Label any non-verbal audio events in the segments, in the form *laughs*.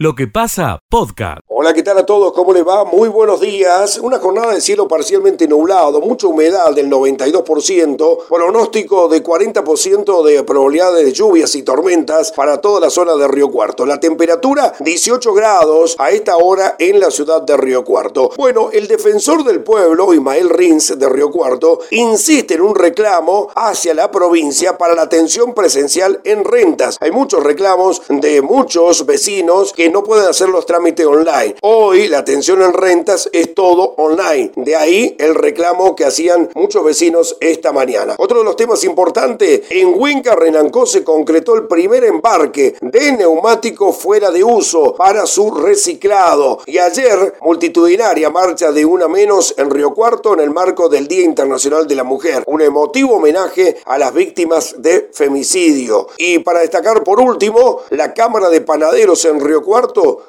Lo que pasa, podcast. Hola, ¿qué tal a todos? ¿Cómo les va? Muy buenos días. Una jornada de cielo parcialmente nublado, mucha humedad del 92%, pronóstico de 40% de probabilidades de lluvias y tormentas para toda la zona de Río Cuarto. La temperatura 18 grados a esta hora en la ciudad de Río Cuarto. Bueno, el defensor del pueblo, Ismael Rins de Río Cuarto, insiste en un reclamo hacia la provincia para la atención presencial en rentas. Hay muchos reclamos de muchos vecinos que no pueden hacer los trámites online. Hoy la atención en rentas es todo online. De ahí el reclamo que hacían muchos vecinos esta mañana. Otro de los temas importantes, en Huinca Renancó se concretó el primer embarque de neumáticos fuera de uso para su reciclado. Y ayer, multitudinaria marcha de una menos en Río Cuarto en el marco del Día Internacional de la Mujer. Un emotivo homenaje a las víctimas de femicidio. Y para destacar por último, la Cámara de Panaderos en Río Cuarto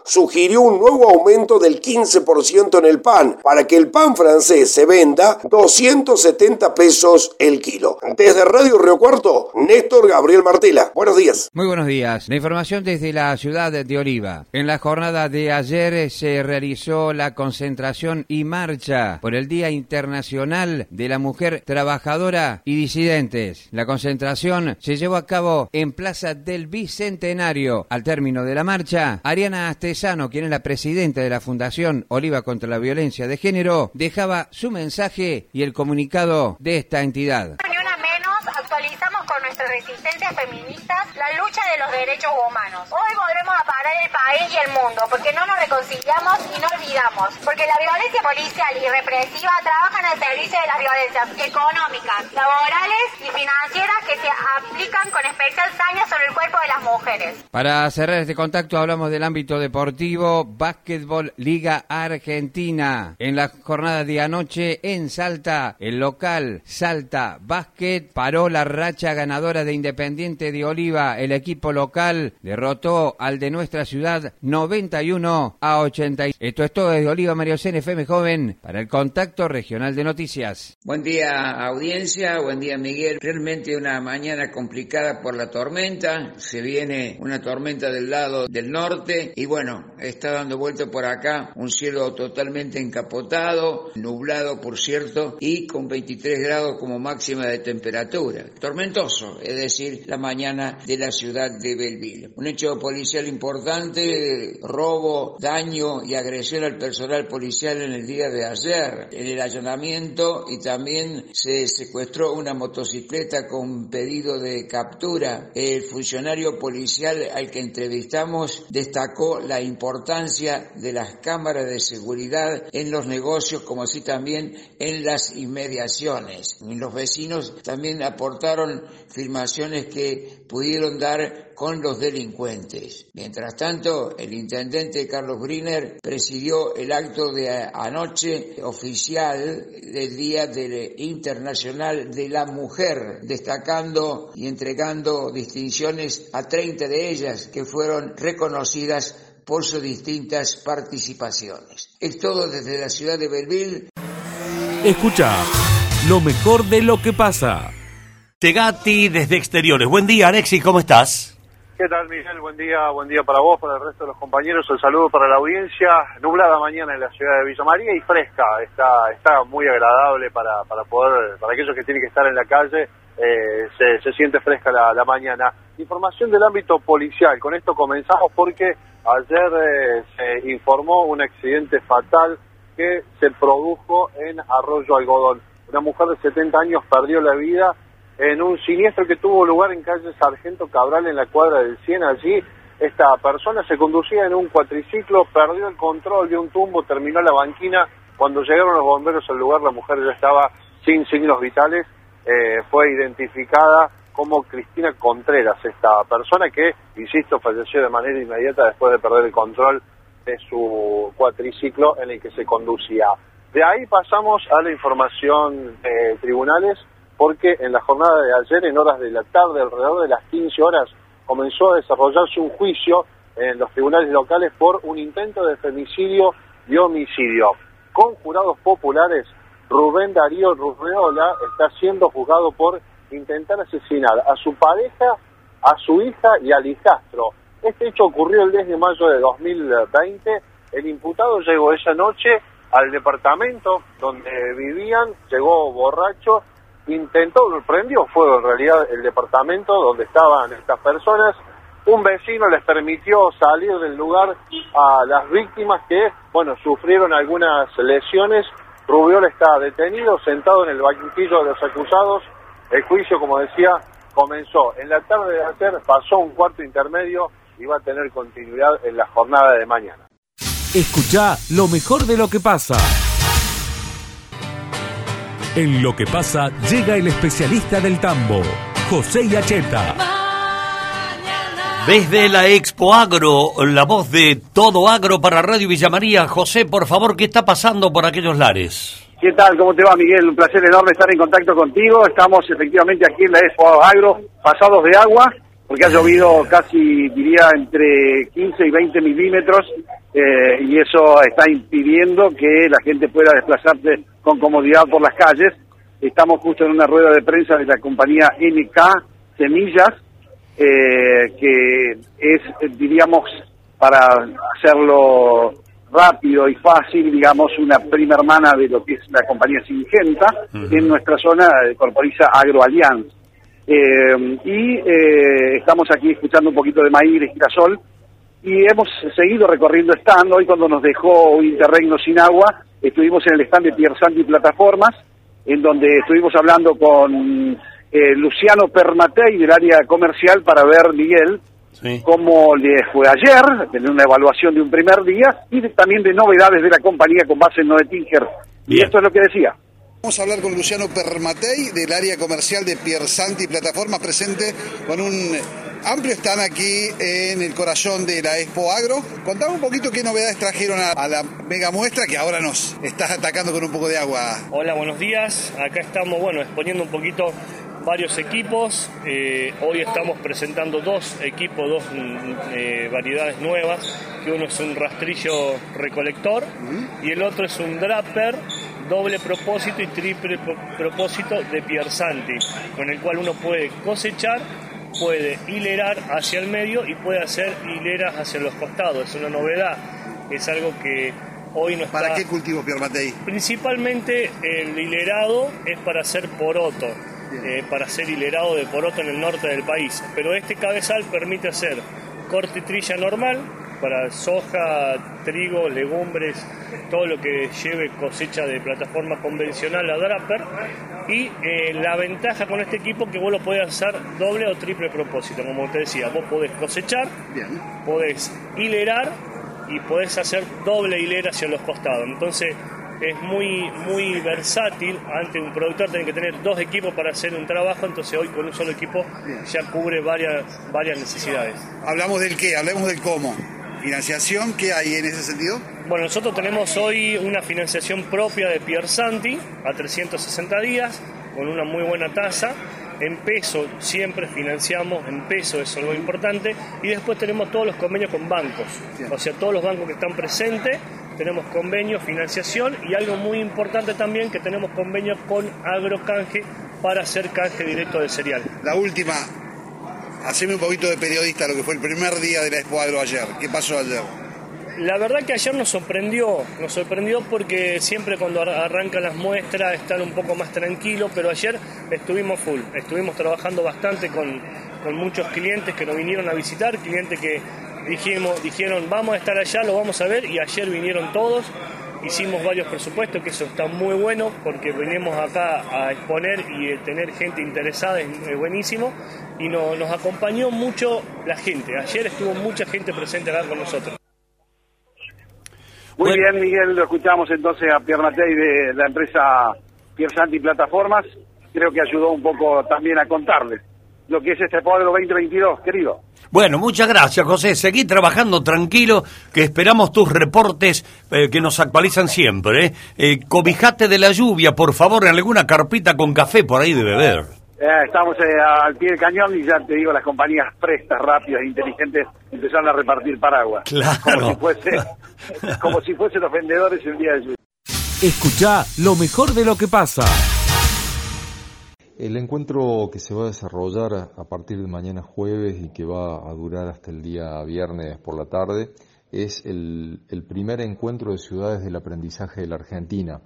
sugirió un nuevo aumento del 15% en el pan para que el pan francés se venda 270 pesos el kilo. Desde Radio Río Cuarto, Néstor Gabriel Martela. Buenos días. Muy buenos días. La información desde la ciudad de Oliva. En la jornada de ayer se realizó la concentración y marcha por el Día Internacional de la Mujer Trabajadora y Disidentes. La concentración se llevó a cabo en Plaza del Bicentenario. Al término de la marcha, Mariana Astesano, quien es la presidenta de la Fundación Oliva contra la Violencia de Género, dejaba su mensaje y el comunicado de esta entidad actualizamos con nuestra resistencia feminista la lucha de los derechos humanos. Hoy volvemos a parar el país y el mundo porque no nos reconciliamos y no olvidamos, porque la violencia policial y represiva trabajan al servicio de las violencias económicas, laborales y financieras que se aplican con especial saña sobre el cuerpo de las mujeres. Para cerrar este contacto hablamos del ámbito deportivo, básquetbol Liga Argentina. En la jornada de anoche en Salta, el local Salta Básquet paró la racha ganadora de Independiente de Oliva. El equipo local derrotó al de nuestra ciudad 91 a 80. Esto es todo desde Oliva Mario FM Joven para el Contacto Regional de Noticias. Buen día audiencia, buen día Miguel. Realmente una mañana complicada por la tormenta. Se viene una tormenta del lado del norte y bueno, está dando vuelta por acá un cielo totalmente encapotado, nublado por cierto y con 23 grados como máxima de temperatura tormentoso, es decir, la mañana de la ciudad de Belleville. Un hecho policial importante, robo, daño y agresión al personal policial en el día de ayer, en el allanamiento y también se secuestró una motocicleta con pedido de captura. El funcionario policial al que entrevistamos destacó la importancia de las cámaras de seguridad en los negocios como así también en las inmediaciones. Los vecinos también aportaron filmaciones que pudieron dar con los delincuentes. Mientras tanto, el intendente Carlos Griner presidió el acto de anoche oficial del Día Internacional de la Mujer, destacando y entregando distinciones a 30 de ellas que fueron reconocidas por sus distintas participaciones. Es todo desde la ciudad de Belleville. Escucha lo mejor de lo que pasa. Tegati desde exteriores. Buen día, Alexis, ¿cómo estás? ¿Qué tal, Miguel? Buen día, buen día para vos, para el resto de los compañeros. El saludo para la audiencia. Nublada mañana en la ciudad de Villa María y fresca. Está, está muy agradable para, para poder, para aquellos que tienen que estar en la calle. Eh, se, se, siente fresca la, la, mañana. Información del ámbito policial. Con esto comenzamos porque ayer eh, se informó un accidente fatal que se produjo en Arroyo Algodón. Una mujer de 70 años perdió la vida en un siniestro que tuvo lugar en calle Sargento Cabral en la cuadra del 100. Allí esta persona se conducía en un cuatriciclo, perdió el control de un tumbo, terminó la banquina. Cuando llegaron los bomberos al lugar, la mujer ya estaba sin signos vitales. Eh, fue identificada como Cristina Contreras, esta persona que, insisto, falleció de manera inmediata después de perder el control de su cuatriciclo en el que se conducía. De ahí pasamos a la información de tribunales porque en la jornada de ayer, en horas de la tarde, alrededor de las 15 horas, comenzó a desarrollarse un juicio en los tribunales locales por un intento de femicidio y homicidio. Con jurados populares, Rubén Darío Rurreola está siendo juzgado por intentar asesinar a su pareja, a su hija y al hijastro. Este hecho ocurrió el 10 de mayo de 2020. El imputado llegó esa noche al departamento donde vivían, llegó borracho, intentó, prendió fuego en realidad el departamento donde estaban estas personas. Un vecino les permitió salir del lugar a las víctimas que, bueno, sufrieron algunas lesiones. Rubiol está detenido, sentado en el banquillo de los acusados. El juicio, como decía, comenzó en la tarde de ayer, pasó un cuarto intermedio y va a tener continuidad en la jornada de mañana. Escucha lo mejor de lo que pasa. En lo que pasa llega el especialista del tambo, José Yacheta. Desde la Expo Agro, la voz de todo agro para Radio Villa María. José, por favor, ¿qué está pasando por aquellos lares? ¿Qué tal? ¿Cómo te va, Miguel? Un placer enorme estar en contacto contigo. Estamos efectivamente aquí en la Expo Agro, pasados de agua, porque ha llovido casi, diría, entre 15 y 20 milímetros, eh, y eso está impidiendo que la gente pueda desplazarse con comodidad por las calles. Estamos justo en una rueda de prensa de la compañía NK Semillas, eh, que es, diríamos, para hacerlo rápido y fácil, digamos, una prima hermana de lo que es la compañía Singenta en nuestra zona de Corporiza Agroalianza. Eh, y eh, estamos aquí escuchando un poquito de maíz, de girasol, y hemos seguido recorriendo stand. Hoy cuando nos dejó interregno sin agua, estuvimos en el stand de Piersanti Plataformas, en donde estuvimos hablando con eh, Luciano Permatei del área comercial para ver, Miguel, cómo le fue ayer, tener una evaluación de un primer día y también de novedades de la compañía con base en Noetinger. Y esto es lo que decía. Vamos a hablar con Luciano Permatei del área comercial de Piersanti Plataformas, presente con un amplio stand aquí en el corazón de la Expo Agro. Contame un poquito qué novedades trajeron a, a, la mega muestra que ahora nos estás atacando con un poco de agua. Hola, buenos días. Acá estamos, bueno, exponiendo un poquito varios equipos. Eh, hoy estamos presentando dos equipos, dos mm, eh, variedades nuevas, que uno es un rastrillo recolector y el otro es un draper doble propósito y triple propósito de Piersanti, con el cual uno puede cosechar, puede hilerar hacia el medio y puede hacer hileras hacia los costados. Es una novedad, es algo que hoy no está... ¿Para qué cultivo Piermatei? Principalmente el hilerado es para hacer poroto eh, para ser hilerado de poroto en el norte del país. Pero este cabezal permite hacer corte y trilla normal para soja, trigo, legumbres, todo lo que lleve cosecha de plataforma convencional a Draper. Y eh, la ventaja con este equipo que vos lo podés hacer doble o triple propósito. Como te decía, vos podés cosechar, podés hilerar y podés hacer doble hilera hacia los costados. Entonces, es muy, muy versátil. Ante un productor tiene que tener dos equipos para hacer un trabajo, entonces hoy con un solo equipo ya cubre varias, varias necesidades. Hablamos del qué, hablemos del cómo. ¿Financiación qué hay en ese sentido? Bueno, nosotros tenemos hoy una financiación propia de Piersanti a 360 días con una muy buena tasa. En peso siempre financiamos, en peso es algo importante. Y después tenemos todos los convenios con bancos. O sea, todos los bancos que están presentes tenemos convenio, financiación y algo muy importante también que tenemos convenio con Agrocanje para hacer canje directo de cereal. La última, haceme un poquito de periodista lo que fue el primer día de la Expo Agro ayer. ¿Qué pasó ayer? La verdad que ayer nos sorprendió, nos sorprendió porque siempre cuando arrancan las muestras están un poco más tranquilos, pero ayer estuvimos full, estuvimos trabajando bastante con, con muchos clientes que nos vinieron a visitar, clientes que dijimos, dijeron vamos a estar allá, lo vamos a ver y ayer vinieron todos, hicimos varios presupuestos, que eso está muy bueno porque venimos acá a exponer y tener gente interesada, es buenísimo. Y nos acompañó mucho la gente, ayer estuvo mucha gente presente acá con nosotros. Muy bien, Miguel, lo escuchamos entonces a Pierre Matei de la empresa Piersanti Plataformas, creo que ayudó un poco también a contarles lo que es este Expo 2022, querido. Bueno, muchas gracias, José. Seguí trabajando tranquilo, que esperamos tus reportes eh, que nos actualizan siempre. ¿eh? eh cobijate de la lluvia, por favor, en alguna carpita con café por ahí de beber. Eh, estamos al pie del cañón y ya te digo, las compañías prestas, rápidas, inteligentes empezaron a repartir paraguas. Claro. Como si, fuese, como si fuesen los vendedores el día de lluvia. Escucha lo mejor de lo que pasa. El encuentro que se va a desarrollar a partir de mañana jueves y que va a durar hasta el día viernes por la tarde es el, primer encuentro de ciudades del aprendizaje de la Argentina.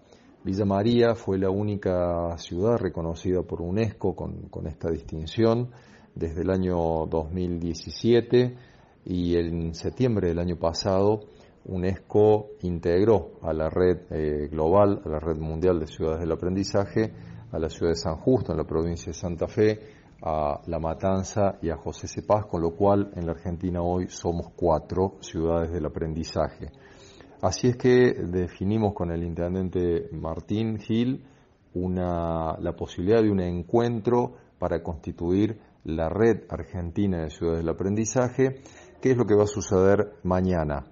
Villa María fue la única ciudad reconocida por UNESCO con, esta distinción desde el año 2017 y en septiembre del año pasado UNESCO integró a la red eh, global, a la red mundial de ciudades del aprendizaje, a la ciudad de San Justo, en la provincia de Santa Fe, a La Matanza y a José Cepaz, con lo cual en la Argentina hoy somos cuatro ciudades del aprendizaje. Así es que definimos con el intendente Martín Gil una, la posibilidad de un encuentro para constituir la red argentina de ciudades del aprendizaje, que es lo que va a suceder mañana.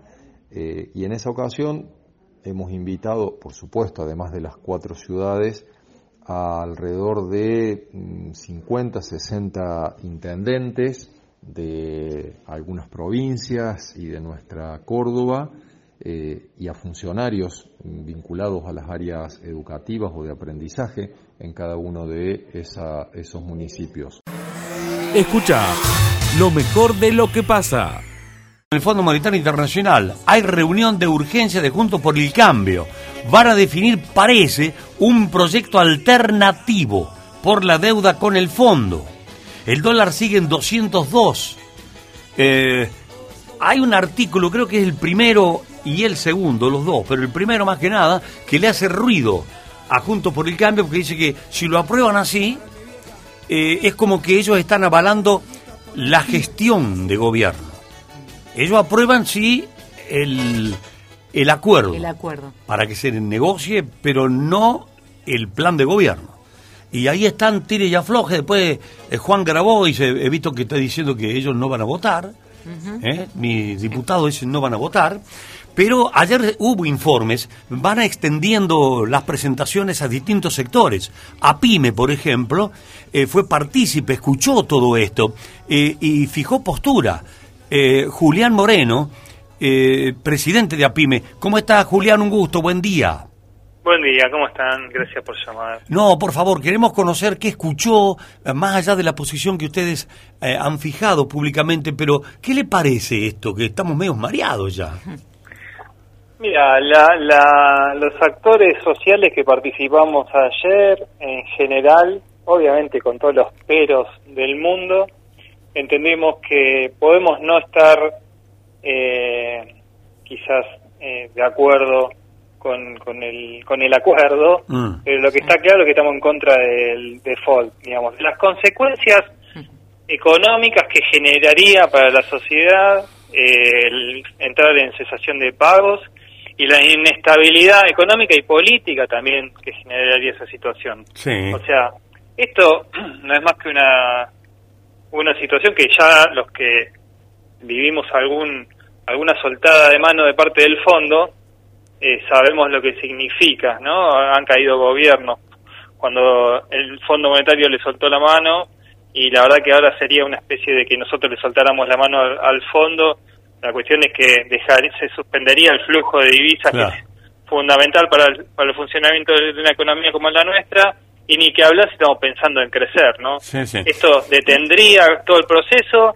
Eh, y en esa ocasión hemos invitado, por supuesto, además de las cuatro ciudades, a alrededor de 50, mm, 60 intendentes de algunas provincias y de nuestra Córdoba eh, y a funcionarios vinculados a las áreas educativas o de aprendizaje en cada uno de esos municipios. Escucha lo mejor de lo que pasa. En el Fondo Monetario Internacional hay reunión de urgencia de Juntos por el Cambio. Van a definir, parece, un proyecto alternativo por la deuda con el fondo. El dólar sigue en 202. Eh, hay un artículo, creo que es el primero y el segundo, los dos, pero el primero más que nada, que le hace ruido a Juntos por el Cambio porque dice que si lo aprueban así, eh, es como que ellos están avalando la gestión de gobierno. Ellos aprueban sí el, el acuerdo. El acuerdo. Para que se negocie, pero no el plan de gobierno. Y ahí están tire y afloje. Después eh, Juan Grabois, he visto que está diciendo que ellos no van a votar. ¿eh? Mis diputados dicen no van a votar. Pero ayer hubo informes, van extendiendo las presentaciones a distintos sectores. A PYME, por ejemplo, eh, fue partícipe, escuchó todo esto y fijó postura. Julián Moreno, eh, presidente de APIME. ¿Cómo está, Julián? Un gusto, buen día. Buen día, ¿cómo están? Gracias por llamar. No, por favor, queremos conocer qué escuchó, eh, más allá de la posición que ustedes eh, han fijado públicamente, pero ¿qué le parece esto? Que estamos medio mareados ya. *laughs* Mira, la, los actores sociales que participamos ayer, en general, obviamente con todos los peros del mundo, entendemos que podemos no estar eh, quizás eh, de acuerdo con, con, el, con el acuerdo, mm. pero lo que está claro es que estamos en contra del default, digamos, las consecuencias económicas que generaría para la sociedad eh, el entrar en cesación de pagos y la inestabilidad económica y política también que generaría esa situación. O sea, esto *clears throat* no es más que una, una situación que ya los que vivimos algún alguna soltada de mano de parte del fondo, eh, sabemos lo que significa, ¿no? Han caído gobiernos cuando el Fondo Monetario le soltó la mano y la verdad que ahora sería una especie de que nosotros le soltáramos la mano al, fondo. La cuestión es que dejar, se suspendería el flujo de divisas, que es fundamental para el, para el funcionamiento de una economía como la nuestra, y ni que hablar si estamos pensando en crecer, ¿no? Esto detendría todo el proceso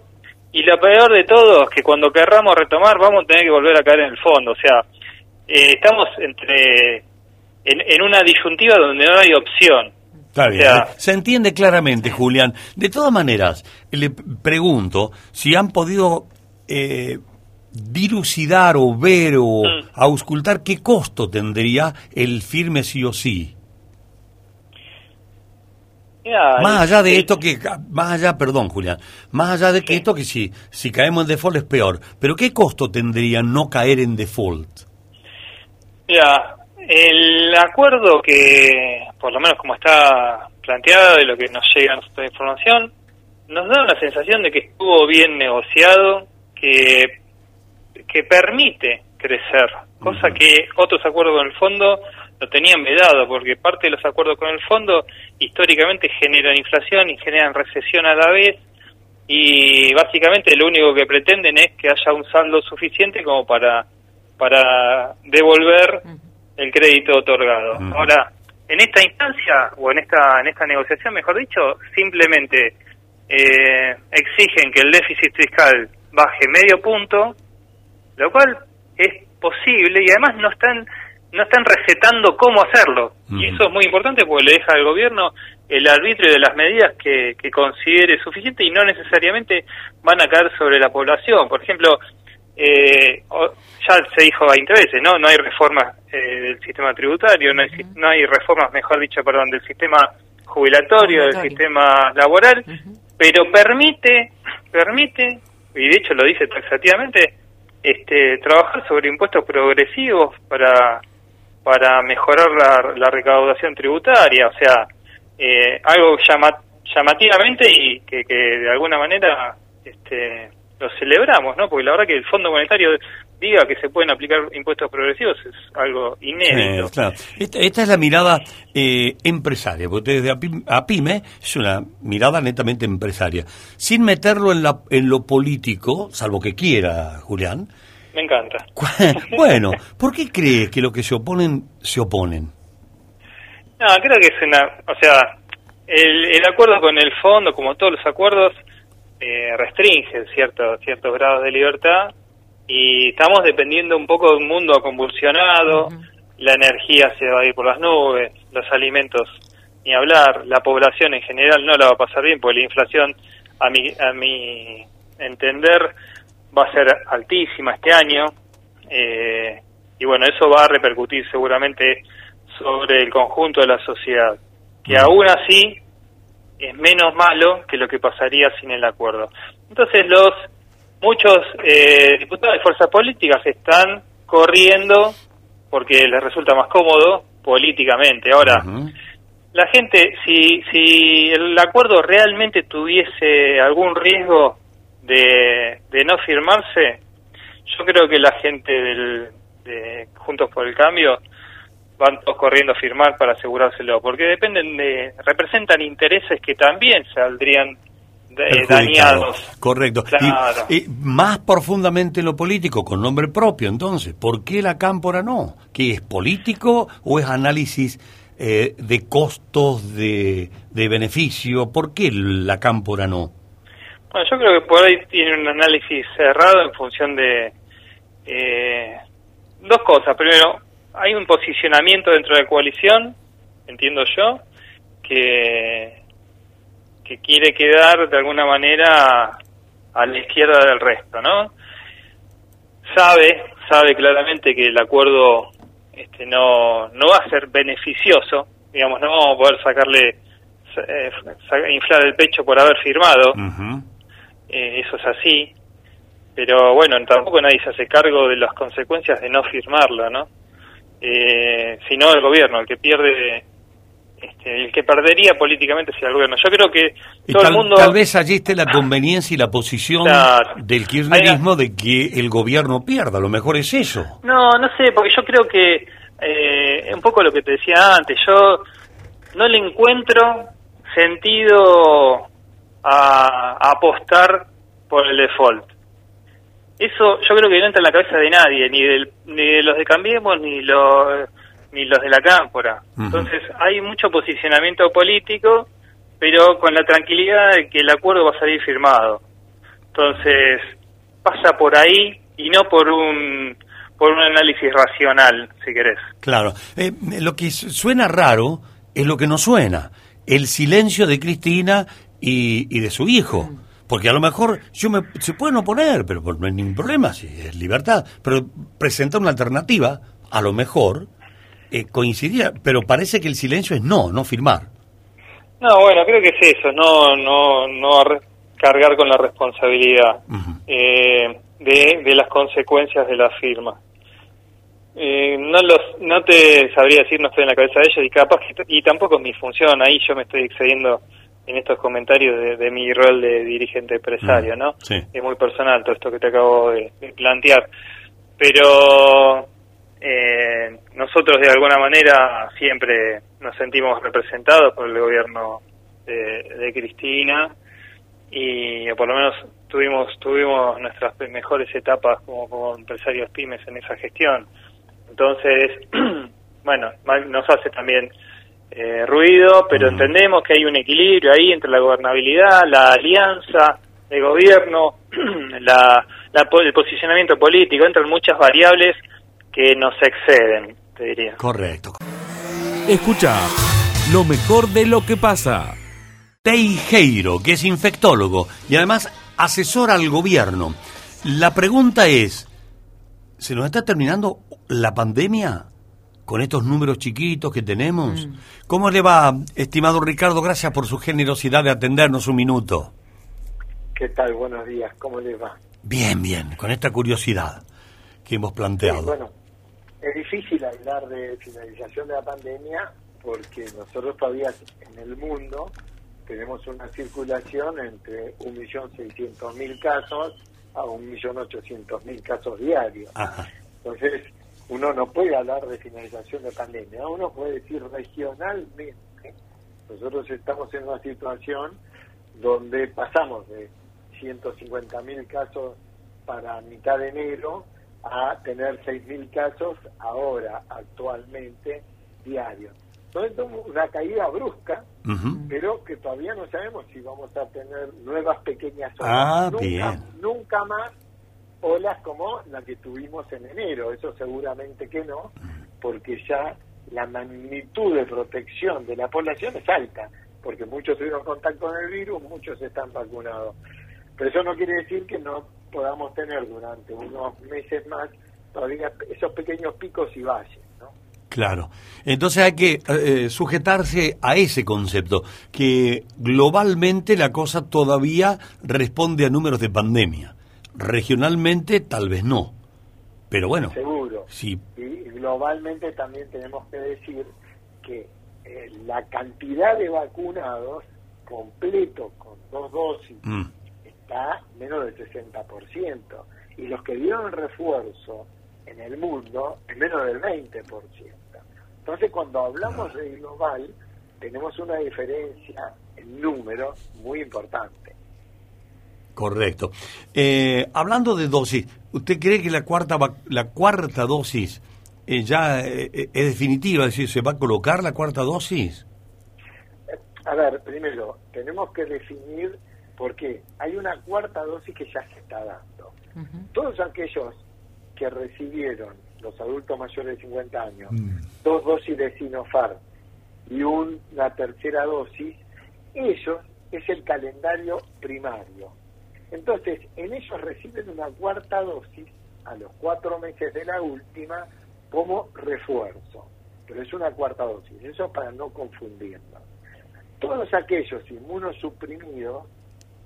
y lo peor de todo es que cuando querramos retomar vamos a tener que volver a caer en el fondo. O sea, eh, estamos entre en, una disyuntiva donde no hay opción. Está bien, se entiende claramente, Julián. De todas maneras, le pregunto si han podido eh, dilucidar o ver o mm. auscultar qué costo tendría el firme sí o sí más allá de esto que, más allá, perdón Julián, más allá de que esto que si, si caemos en default es peor, pero ¿qué costo tendría no caer en default? Mira, el acuerdo que, por lo menos como está planteado de lo que nos llega a nuestra información, nos da una sensación de que estuvo bien negociado, que, que permite crecer, cosa que otros acuerdos con el fondo lo tenían vedado, porque parte de los acuerdos con el fondo históricamente generan inflación y generan recesión a la vez, y básicamente lo único que pretenden es que haya un saldo suficiente como para, para devolver el crédito otorgado. Ahora, en esta instancia o en esta en esta negociación, mejor dicho, simplemente eh, exigen que el déficit fiscal baje medio punto, lo cual es posible y además no están no están recetando cómo hacerlo. Y eso es muy importante porque le deja al gobierno el arbitrio de las medidas que, que considere suficiente y no necesariamente van a caer sobre la población. Por ejemplo, eh, ya se dijo 20 veces, ¿no? No hay reformas eh, del sistema tributario, no hay, no hay reformas, mejor dicho, perdón, del sistema jubilatorio, del sistema laboral, pero permite, permite, y de hecho lo dice taxativamente, este, trabajar sobre impuestos progresivos para para mejorar la, recaudación tributaria, o sea, eh, algo llama, llamativamente y que, que de alguna manera este, lo celebramos, ¿no? Porque la verdad que el Fondo Monetario diga que se pueden aplicar impuestos progresivos es algo inédito. claro. esta, esta, es la mirada eh, empresaria, porque desde APIME es una mirada netamente empresaria. Sin meterlo en, la, en lo político, salvo que quiera, Julián, me encanta. *laughs* bueno, ¿por qué crees que los que se oponen se oponen? No, creo que es una, o sea, el, el acuerdo con el fondo, como todos los acuerdos, eh, restringen ciertos ciertos grados de libertad y estamos dependiendo un poco de un mundo convulsionado, la energía se va a ir por las nubes, los alimentos ni hablar, la población en general no la va a pasar bien porque la inflación a mi a mi entender va a ser altísima este año eh, y bueno, eso va a repercutir seguramente sobre el conjunto de la sociedad, que aún así es menos malo que lo que pasaría sin el acuerdo. Entonces los muchos eh, diputados de fuerzas políticas están corriendo porque les resulta más cómodo políticamente. Ahora, la gente, si, si el acuerdo realmente tuviese algún riesgo de, de no firmarse, yo creo que la gente del, de Juntos por el Cambio van todos corriendo a firmar para asegurárselo, porque dependen de, representan intereses que también saldrían dañados. Correcto. Y, más profundamente lo político, con nombre propio, entonces, ¿por qué la cámpora no? ¿Qué es político o es análisis eh, de costos, de, de beneficio? ¿Por qué la cámpora no? Bueno, yo creo que por ahí tiene un análisis cerrado en función de eh, dos cosas. Primero, hay un posicionamiento dentro de la coalición, entiendo yo, que, que quiere quedar de alguna manera a la izquierda del resto, ¿no? Sabe, sabe claramente que el acuerdo este, no, no va a ser beneficioso, digamos, no vamos a poder sacarle, eh, inflar el pecho por haber firmado. Eh, eso es así, pero bueno, tampoco nadie se hace cargo de las consecuencias de no firmarla, ¿no? Eh, sino el gobierno, el que pierde, este, el que perdería políticamente sea el gobierno. Yo creo que todo tal, el mundo... Tal vez allí esté la conveniencia y la posición del kirchnerismo de que el gobierno pierda, lo mejor es eso. No, no sé, porque yo creo que, eh, un poco lo que te decía antes, yo no le encuentro sentido a, apostar por el default. Eso yo creo que no entra en la cabeza de nadie, ni, del, ni de los de Cambiemos, ni los, ni los de la Cámpora. Entonces hay mucho posicionamiento político, pero con la tranquilidad de que el acuerdo va a salir firmado. Entonces pasa por ahí y no por un por un análisis racional, si querés. Claro. Eh, lo que suena raro es lo que no suena. El silencio de Cristina y, de su hijo. Porque a lo mejor yo me, se pueden oponer, pero no hay ningún problema, si es libertad. Pero presentar una alternativa, a lo mejor, eh, coincidía, pero parece que el silencio es no, no firmar. No, bueno, creo que es eso, no, no, no cargar con la responsabilidad eh, de, de las consecuencias de la firma. Eh, no los, no te sabría decir, no estoy en la cabeza de ellos y capaz y tampoco es mi función, ahí yo me estoy excediendo en estos comentarios de, mi rol de dirigente empresario, mm, ¿no? Es muy personal todo esto que te acabo de, plantear. Pero eh, nosotros de alguna manera siempre nos sentimos representados por el gobierno de, Cristina y por lo menos tuvimos tuvimos nuestras mejores etapas como, como empresarios pymes en esa gestión. Entonces, *clears throat* bueno, nos hace también eh, ruido, pero entendemos que hay un equilibrio ahí entre la gobernabilidad, la alianza, el gobierno, *clears throat* la, la, el posicionamiento político, entran muchas variables que nos exceden, te diría. Correcto. Escucha lo mejor de lo que pasa. Teijeiro, que es infectólogo y además asesora al gobierno. La pregunta es, ¿se nos está terminando la pandemia? Con estos números chiquitos que tenemos. Mm. ¿Cómo le va, estimado Ricardo? Gracias por su generosidad de atendernos un minuto. ¿Qué tal? Buenos días. ¿Cómo le va? Bien, bien, con esta curiosidad que hemos planteado. bueno, es difícil hablar de finalización de la pandemia porque nosotros todavía en el mundo tenemos una circulación entre 1.600.000 casos a 1.800.000 casos diarios. Entonces, uno no puede hablar de finalización de pandemia, uno puede decir regionalmente. Nosotros estamos en una situación donde pasamos de 150.000 casos para mitad de enero a tener 6.000 casos ahora, actualmente, diarios. Entonces, una caída brusca, pero que todavía no sabemos si vamos a tener nuevas pequeñas olas. Ah, nunca, nunca más olas como la que tuvimos en enero. Eso seguramente que no, porque ya la magnitud de protección de la población es alta, porque muchos tuvieron contacto con el virus, muchos están vacunados. Pero eso no quiere decir que no podamos tener durante unos meses más todavía esos pequeños picos y valles. ¿no? Claro. Entonces hay que eh, sujetarse a ese concepto, que globalmente la cosa todavía responde a números de pandemia. Regionalmente tal vez no, pero bueno. Seguro. Sí. Y globalmente también tenemos que decir que eh, la cantidad de vacunados completo con dos dosis mm. está menos del 60%. Y los que dieron refuerzo en el mundo es menos del 20%. Entonces cuando hablamos de global tenemos una diferencia en número muy importante. Correcto. Eh, hablando de dosis, ¿usted cree que la cuarta la cuarta dosis eh, ya eh, es definitiva? Es decir, ¿se va a colocar la cuarta dosis? A ver, primero, tenemos que definir por qué. Hay una cuarta dosis que ya se está dando. Todos aquellos que recibieron, los adultos mayores de 50 años, mm. dos dosis de Sinopharm y una tercera dosis, ellos es el calendario primario entonces, en ellos reciben una cuarta dosis a los cuatro meses de la última como refuerzo, pero es una cuarta dosis, eso para no confundirnos. Todos aquellos inmunosuprimidos,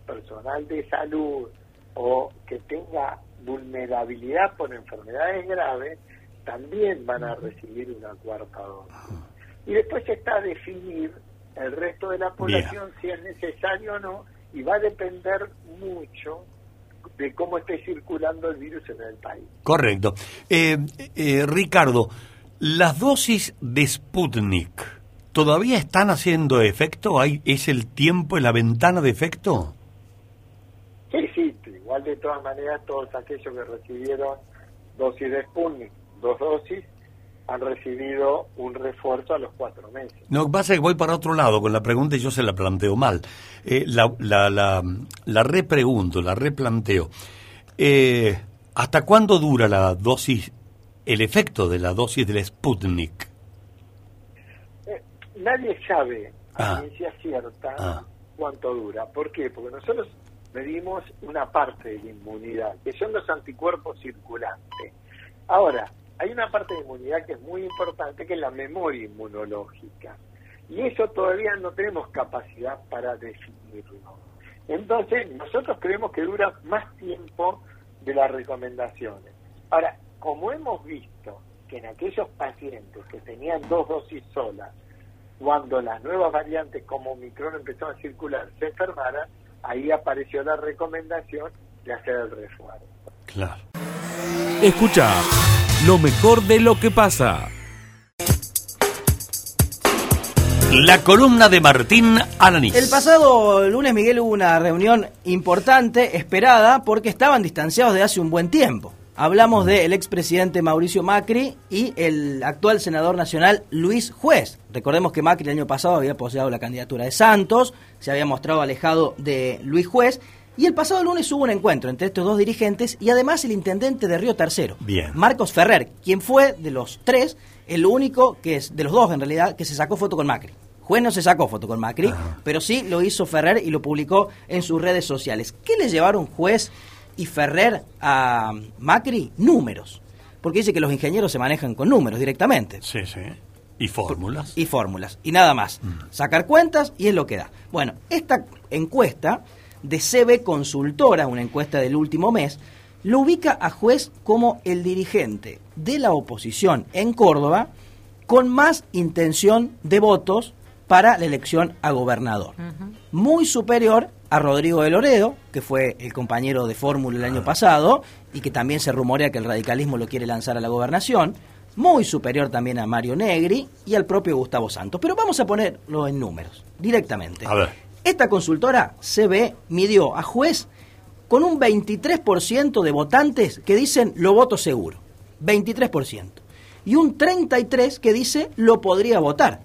personal de salud o que tenga vulnerabilidad por enfermedades graves, también van a recibir una cuarta dosis. Y después está definir el resto de la población si es necesario o no y va a depender mucho de cómo esté circulando el virus en el país. Correcto. Eh, eh, Ricardo, las dosis de Sputnik todavía están haciendo efecto. ¿Hay, ¿Es el tiempo, la ventana de efecto? Sí, sí. Igual de todas maneras, todos aquellos que recibieron dosis de Sputnik, dos dosis, han recibido un refuerzo a los cuatro meses. No, pasa que voy para otro lado con la pregunta y yo se la planteo mal. Eh, la, la, la, la, repregunto, la replanteo. Eh, ¿Hasta cuándo dura la dosis, el efecto de la dosis del Sputnik? Eh, nadie sabe a ah. ciencia cierta ah. cuánto dura. ¿Por qué? Porque nosotros medimos una parte de la inmunidad, que son los anticuerpos circulantes. Ahora, hay una parte de inmunidad que es muy importante, que es la memoria inmunológica. Y eso todavía no tenemos capacidad para definirlo. Entonces, nosotros creemos que dura más tiempo de las recomendaciones. Ahora, como hemos visto que en aquellos pacientes que tenían dos dosis solas, cuando las nuevas variantes como Omicron empezaron a circular, se enfermaran, ahí apareció la recomendación de hacer el refuerzo. Claro. Escucha lo mejor de lo que pasa. La columna de Martín Alanis. El pasado lunes, Miguel, hubo una reunión importante, esperada, porque estaban distanciados de hace un buen tiempo. Hablamos del expresidente Mauricio Macri y el actual senador nacional Luis Juez. Recordemos que Macri el año pasado había poseado la candidatura de Santos, se había mostrado alejado de Luis Juez. Y el pasado lunes hubo un encuentro entre estos dos dirigentes y además el intendente de Río Tercero, Bien. Marcos Ferrer, quien fue de los tres el único que es, de los dos en realidad, que se sacó foto con Macri. Juez no se sacó foto con Macri, pero sí lo hizo Ferrer y lo publicó en sus redes sociales. ¿Qué le llevaron Juez y Ferrer a Macri? Números. Porque dice que los ingenieros se manejan con números directamente. Sí, sí. Y fórmulas. Y fórmulas. Y nada más. Sacar cuentas y es lo que da. Bueno, esta encuesta de CB Consultora, una encuesta del último mes, lo ubica a Juez como el dirigente de la oposición en Córdoba con más intención de votos para la elección a gobernador. Muy superior a Rodrigo de Loredo, que fue el compañero de fórmula el año pasado y que también se rumorea que el radicalismo lo quiere lanzar a la gobernación. Muy superior también a Mario Negri y al propio Gustavo Santos. Pero vamos a ponerlo en números, directamente. A ver. Esta consultora CB midió a juez con un 23% de votantes que dicen lo voto seguro. 23%. Y un 33% que dice lo podría votar.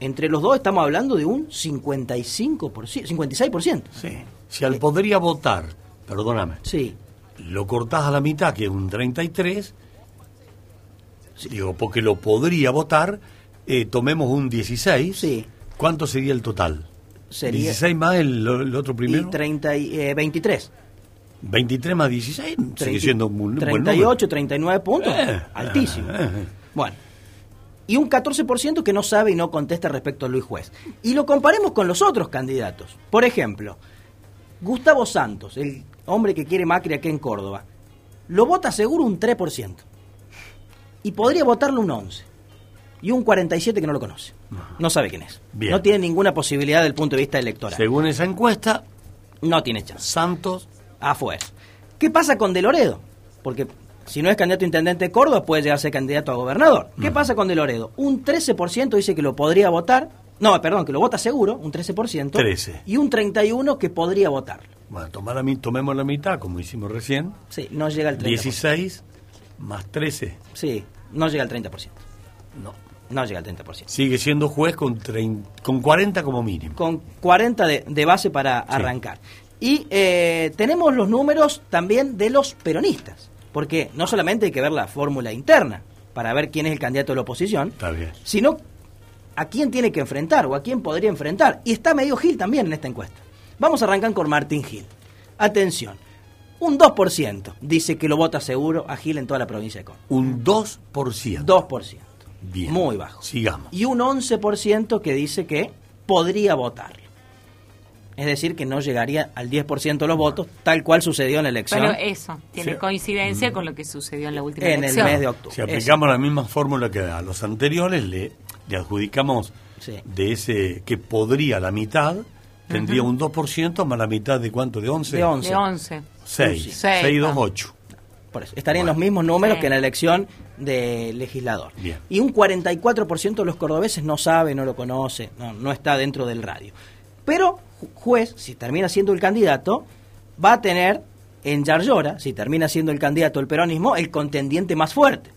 Entre los dos estamos hablando de un 55%, 56%. Sí. Si al podría votar, perdóname. Sí. Lo cortás a la mitad, que es un 33. Digo, porque lo podría votar, eh, tomemos un 16. Sí. ¿Cuánto sería el total? Sería- 16 más el, el otro primero. Y 30 y, eh, 23. 23 más 16 sigue 30 siendo un buen número. 38, 39 puntos. Eh, altísimo. eh, eh. Bueno. Y un 14% que no sabe y no contesta respecto a Luis Juez. Y lo comparemos con los otros candidatos. Por ejemplo, Gustavo Santos, el hombre que quiere Macri aquí en Córdoba, lo vota seguro un 3%. Y podría votarlo un 11%. Y un 47% que no lo conoce. No sabe quién es. Bien. No tiene ninguna posibilidad del punto de vista electoral. Según esa encuesta, no tiene chance. Santos afuera. ¿Qué pasa con De Loredo? Porque si no es candidato a intendente de Córdoba, puede llegar a ser candidato a gobernador. ¿Qué pasa con De Loredo? Un 13% dice que lo podría votar. No, perdón, que lo vota seguro, un 13%. 13. Y un 31% que podría votarlo. Bueno, tomar la tomemos la mitad, como hicimos recién. Sí, no llega al 30%. 16 más 13. Sí, no llega al 30%. No. No llega al 30%. Sigue siendo juez con, trein- con 40 como mínimo. Con 40 de, de base para arrancar. Y eh, tenemos los números también de los peronistas. Porque no solamente hay que ver la fórmula interna para ver quién es el candidato de la oposición, Está bien. sino a quién tiene que enfrentar o a quién podría enfrentar. Y está medio Gil también en esta encuesta. Vamos a arrancar con Martín Gil. Atención, un 2% dice que lo vota seguro a Gil en toda la provincia de Córdoba. Un 2%. 2%. Bien. Muy bajo. Sigamos. Y un 11% que dice que podría votarlo. Es decir, que no llegaría al 10% de los votos, tal cual sucedió en la elección. Pero eso tiene Sí. coincidencia con lo que sucedió en la última En el elección. mes de octubre. Si aplicamos la misma fórmula que a los anteriores, le, le adjudicamos Sí. de ese que podría la mitad, tendría Ujú. un 2% más la mitad de cuánto, de 11. De 11. De 11. 6. Sí. 6, 2, ah. 8. Por eso, estarían los mismos números Sí. que en la elección de legislador. Bien. Y un 44% de los cordobeses no sabe, no lo conoce, no, no está dentro del radio. Pero ju- juez, si termina siendo el candidato, va a tener en Yarlora, si termina siendo el candidato del peronismo, el contendiente más fuerte.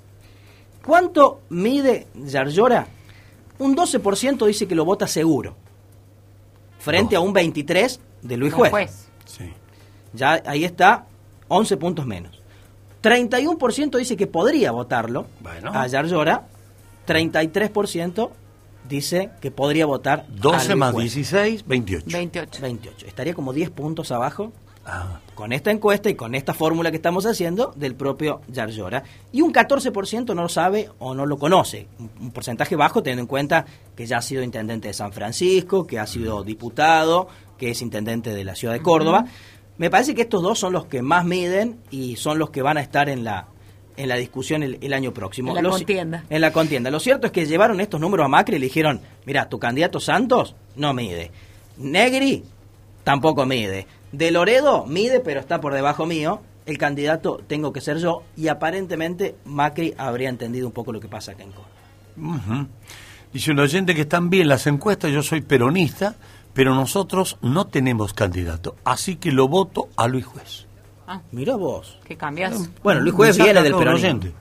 ¿Cuánto mide Yarlora? Un 12% dice que lo vota seguro, frente a un 23% de Luis Juez. juez. Sí. Ya ahí está 11 puntos menos. 31% dice que podría votarlo Bueno. a Yarlora. 33% dice que podría votar a 12 Luis más Juez. 16, 28. 28. 28. Estaría como 10 puntos abajo Ah, con esta encuesta y con esta fórmula que estamos haciendo del propio Yarlora. Y un 14% no lo sabe o no lo conoce. Un- Un porcentaje bajo teniendo en cuenta que ya ha sido intendente de San Francisco, que ha sido diputado, que es intendente de la ciudad de Córdoba. Me parece que estos dos son los que más miden y son los que van a estar en la en la discusión el, el año próximo. En la contienda. En la contienda. Lo cierto es que llevaron estos números a Macri y le dijeron, mira, tu candidato Santos no mide. Negri tampoco mide. De Loredo mide, pero está por debajo mío. El candidato tengo que ser yo. Y aparentemente Macri habría entendido un poco lo que pasa acá en Córdoba. ujú. Dice un oyente que están bien las encuestas, yo soy peronista, pero nosotros no tenemos candidato, así que lo voto a Luis Juez. Mirá vos. ¿Qué cambias? Bueno, Luis Juez viene del el peronismo. oyente.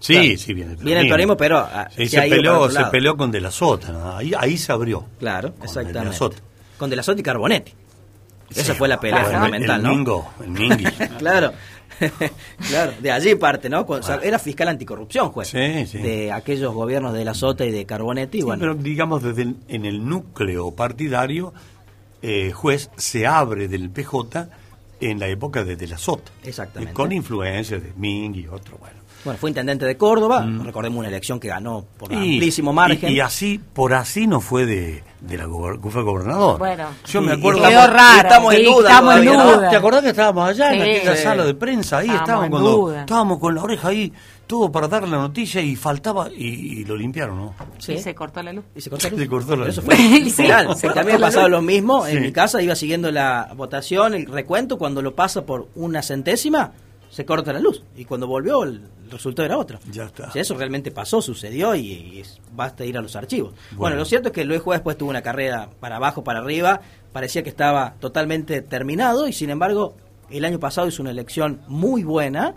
Sí, Claro. sí, viene del Viene el peronismo, pero ah, Sí, se peleó, se peleó con De la Sota, ¿no? ahí, ahí se abrió. Claro, De la exactamente. Sota. Con De la Sota y Carbonetti. Esa Sí. fue la pelea Claro, fundamental, el ¿no? Mingo, el Mingui. *laughs* claro. *laughs* claro, de allí parte, ¿no? Cuando- o sea, era fiscal anticorrupción, juez. Sí, sí. De aquellos gobiernos de la Sota y de Carbonetti. Sí, bueno, pero digamos desde el- en el núcleo partidario, eh, juez se abre del PJ en la época de De la Sota. Exactamente. Eh, Con influencias de Ming y otro, bueno. Bueno, fue intendente de Córdoba. Recordemos una elección que ganó por amplísimo margen. Y, y así, por así no fue de, de la gober- fue gobernador. Bueno. yo me Y- acuerdo. Quedó raro. estamos en duda estamos en todavía, ¿no? duda. ¿Te acordás que estábamos allá en Sí. aquella Sí. sala de prensa? Ahí Estábamos estábamos en cuando duda. estábamos con la oreja ahí, todo para dar la noticia y faltaba y, y lo limpiaron, ¿no? Sí. Y se cortó la luz. Y se cortó la luz. Se cortó la Pero Eso luz. fue *laughs* Sí, literal. se la pasaba luz. lo mismo. En mi casa iba siguiendo la votación, el recuento. Cuando lo pasa por una centésima, se corta la luz. Y cuando volvió, el resultado era otro. Ya está. O sea, eso realmente pasó, sucedió y, y es- basta ir a los archivos. Bueno. Bueno. lo cierto es que Luis Juez después tuvo una carrera para abajo, para arriba. Parecía que estaba totalmente terminado y sin embargo, el año pasado hizo una elección muy buena.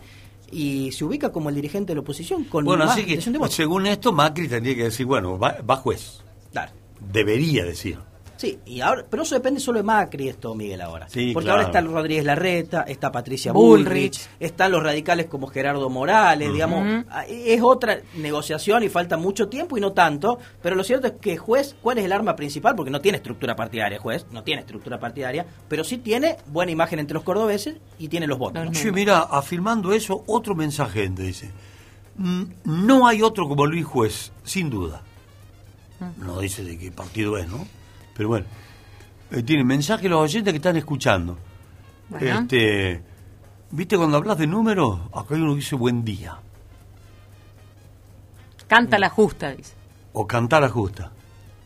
Y se ubica como el dirigente de la oposición con Bueno, así que según esto, Macri tendría que decir, bueno, va, va juez. Claro. Debería decir. Sí, y ahora, pero eso depende solo de Macri esto, Miguel, ahora. Sí, Porque claro. ahora está Rodríguez Larreta, está Patricia Bullrich. Bullrich, están los radicales como Gerardo Morales, digamos, ah, es otra negociación y falta mucho tiempo y no tanto, pero lo cierto es que juez, ¿cuál es el arma principal? Porque no tiene estructura partidaria, juez, no tiene estructura partidaria, pero sí tiene buena imagen entre los cordobeses y tiene los votos. ¿no? Che, mira, afirmando eso, otro mensaje gente dice, "Mm, no hay otro como Luis Juez, sin duda. No dice de qué partido es, ¿no? Pero bueno, eh, tiene mensaje los oyentes que están escuchando. Bueno. Este, ¿Viste cuando hablas de números? Acá hay uno que dice buen día. Canta la justa, dice. O cantar la justa.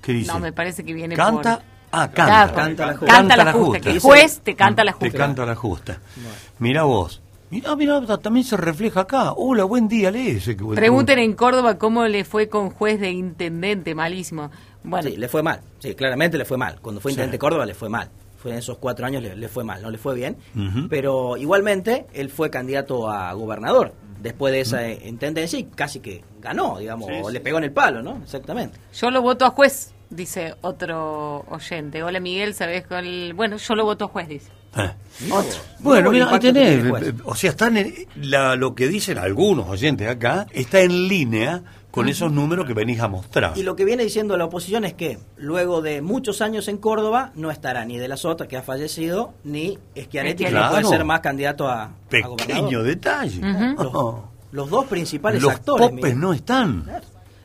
¿Qué dice? No, me parece que viene Canta. por... Ah, canta. Canta la justa. Canta la justa, que el juez te canta la Te justa. canta la justa. Mira vos. Mira, mira, también se refleja acá. Hola, buen día, lee ese. Pregunten en Córdoba cómo le fue con juez de intendente, malísimo. Bueno, Sí, le fue mal. Sí, claramente le fue mal. Cuando fue Sí. intendente de Córdoba le fue mal. Fue en esos cuatro años le, le fue mal, no le fue bien. Pero igualmente él fue candidato a gobernador después de esa eh, intendencia y casi que ganó, digamos, Sí, o sí. le pegó en el palo, ¿no? Exactamente. yo lo voto a juez, dice otro oyente. Hola Miguel, ¿sabes cuál? Bueno, yo lo voto a juez, dice. Eh. Otro. Bueno, mira, ahí tenés, o sea, están en- la- lo que dicen algunos oyentes acá está en línea con esos números que venís a mostrar. Y lo que viene diciendo la oposición es que luego de muchos años en Córdoba no estará ni de la Sota, que ha fallecido, ni Schiaretti, que no Claro. puede ser más candidato a, a Pequeño gobernador. detalle. Los, los dos principales Los actores. popes Miguel. no están.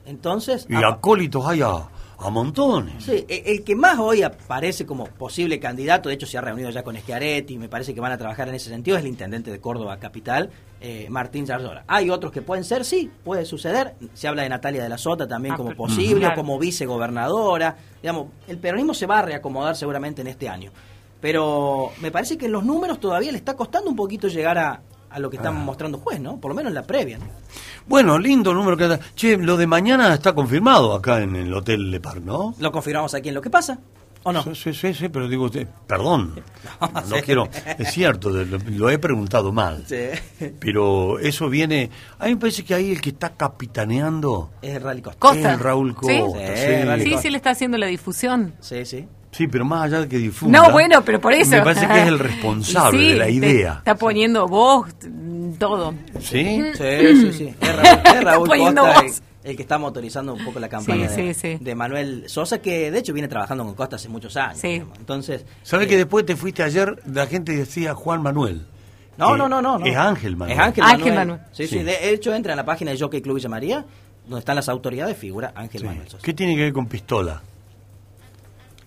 Entonces, Y acólitos hay a, a montones. Sí, e- el que más hoy aparece como posible candidato, de hecho se ha reunido ya con Schiaretti, me parece que van a trabajar en ese sentido, es el intendente de Córdoba Capital, eh, Martín Zarzora. Hay otros que pueden ser, sí, puede suceder. Se habla de Natalia de la Sota también Ah, como pero- posible, Claro. o como vicegobernadora. Digamos, el peronismo se va a reacomodar seguramente en este año. Pero me parece que en los números todavía le está costando un poquito llegar a, a lo que están Ah. mostrando juez, ¿no? Por lo menos en la previa. ¿no? Bueno, lindo número que. Che, lo de mañana está confirmado acá en el Hotel Le Parc, ¿no? Lo confirmamos aquí en lo que pasa, ¿o no? Sí, sí, sí, pero digo, eh, perdón, *laughs* no Sí. quiero, es cierto, lo, lo he preguntado mal, Sí. pero eso viene, a mí me parece que ahí el que está capitaneando Es el Rally Costa. Costa. es Raúl ¿Sí? Costa. Sí, Sí, Rally Sí, Costa. sí le está haciendo la difusión. Sí, sí. Sí, pero más allá de que difunda. No, bueno, pero por eso. Me parece que es el responsable sí, de la idea. Está poniendo voz, mm, todo. ¿Sí? Sí, sí, sí. Es Raúl, es *laughs* Raúl poniendo Costa el, voz. el que está motorizando un poco la campaña Sí, de, sí, sí. de Manuel Sosa, que de hecho viene trabajando con Costa hace muchos años. Entonces, ¿Sabes eh, que después te fuiste ayer, la gente decía Juan Manuel? No, Eh, no, no, no, no. Es Ángel Manuel. Es Ángel, Ángel Manuel. Manuel. Sí, sí, Sí. De hecho, entra en la página de Jockey Club Villa María, donde están las autoridades, figura Ángel Sí. Manuel Sosa. ¿Qué tiene que ver con Pistola?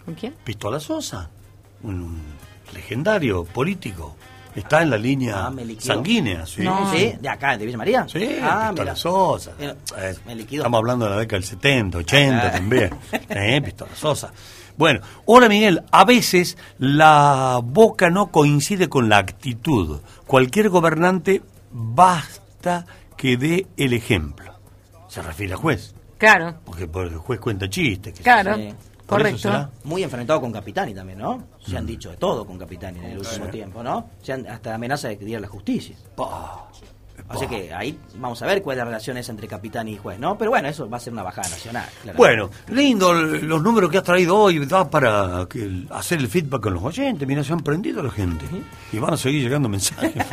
¿Con quién? Pistola Sosa, un legendario político. Está en la línea Ah, sanguínea, sí. No. Sí, de acá, de Villa María. Sí, ah, Pistola mira. Sosa. Eh, Eh, me estamos hablando de la década del 70, 80 Ah. también. *laughs* Eh, Pistola Sosa. Bueno, hola Miguel, a veces la boca no coincide con la actitud. Cualquier gobernante basta que dé el ejemplo. Se refiere al juez, Claro, porque por el juez cuenta chistes. que claro. Sí. Por eso Correcto. será. Muy enfrentado con Capitani también, ¿no? Se han dicho de todo con Capitani en el último tiempo, ¿no? Se han hasta amenaza de a la justicia. Así que ahí vamos a ver cuál es la relación esa entre Capitani y juez, ¿no? Pero bueno, eso va a ser una bajada nacional. claramente. Bueno, lindo los números que has traído hoy, da para que el- hacer el feedback con los oyentes. Mira, se han prendido la gente. Y van a seguir llegando mensajes. *laughs*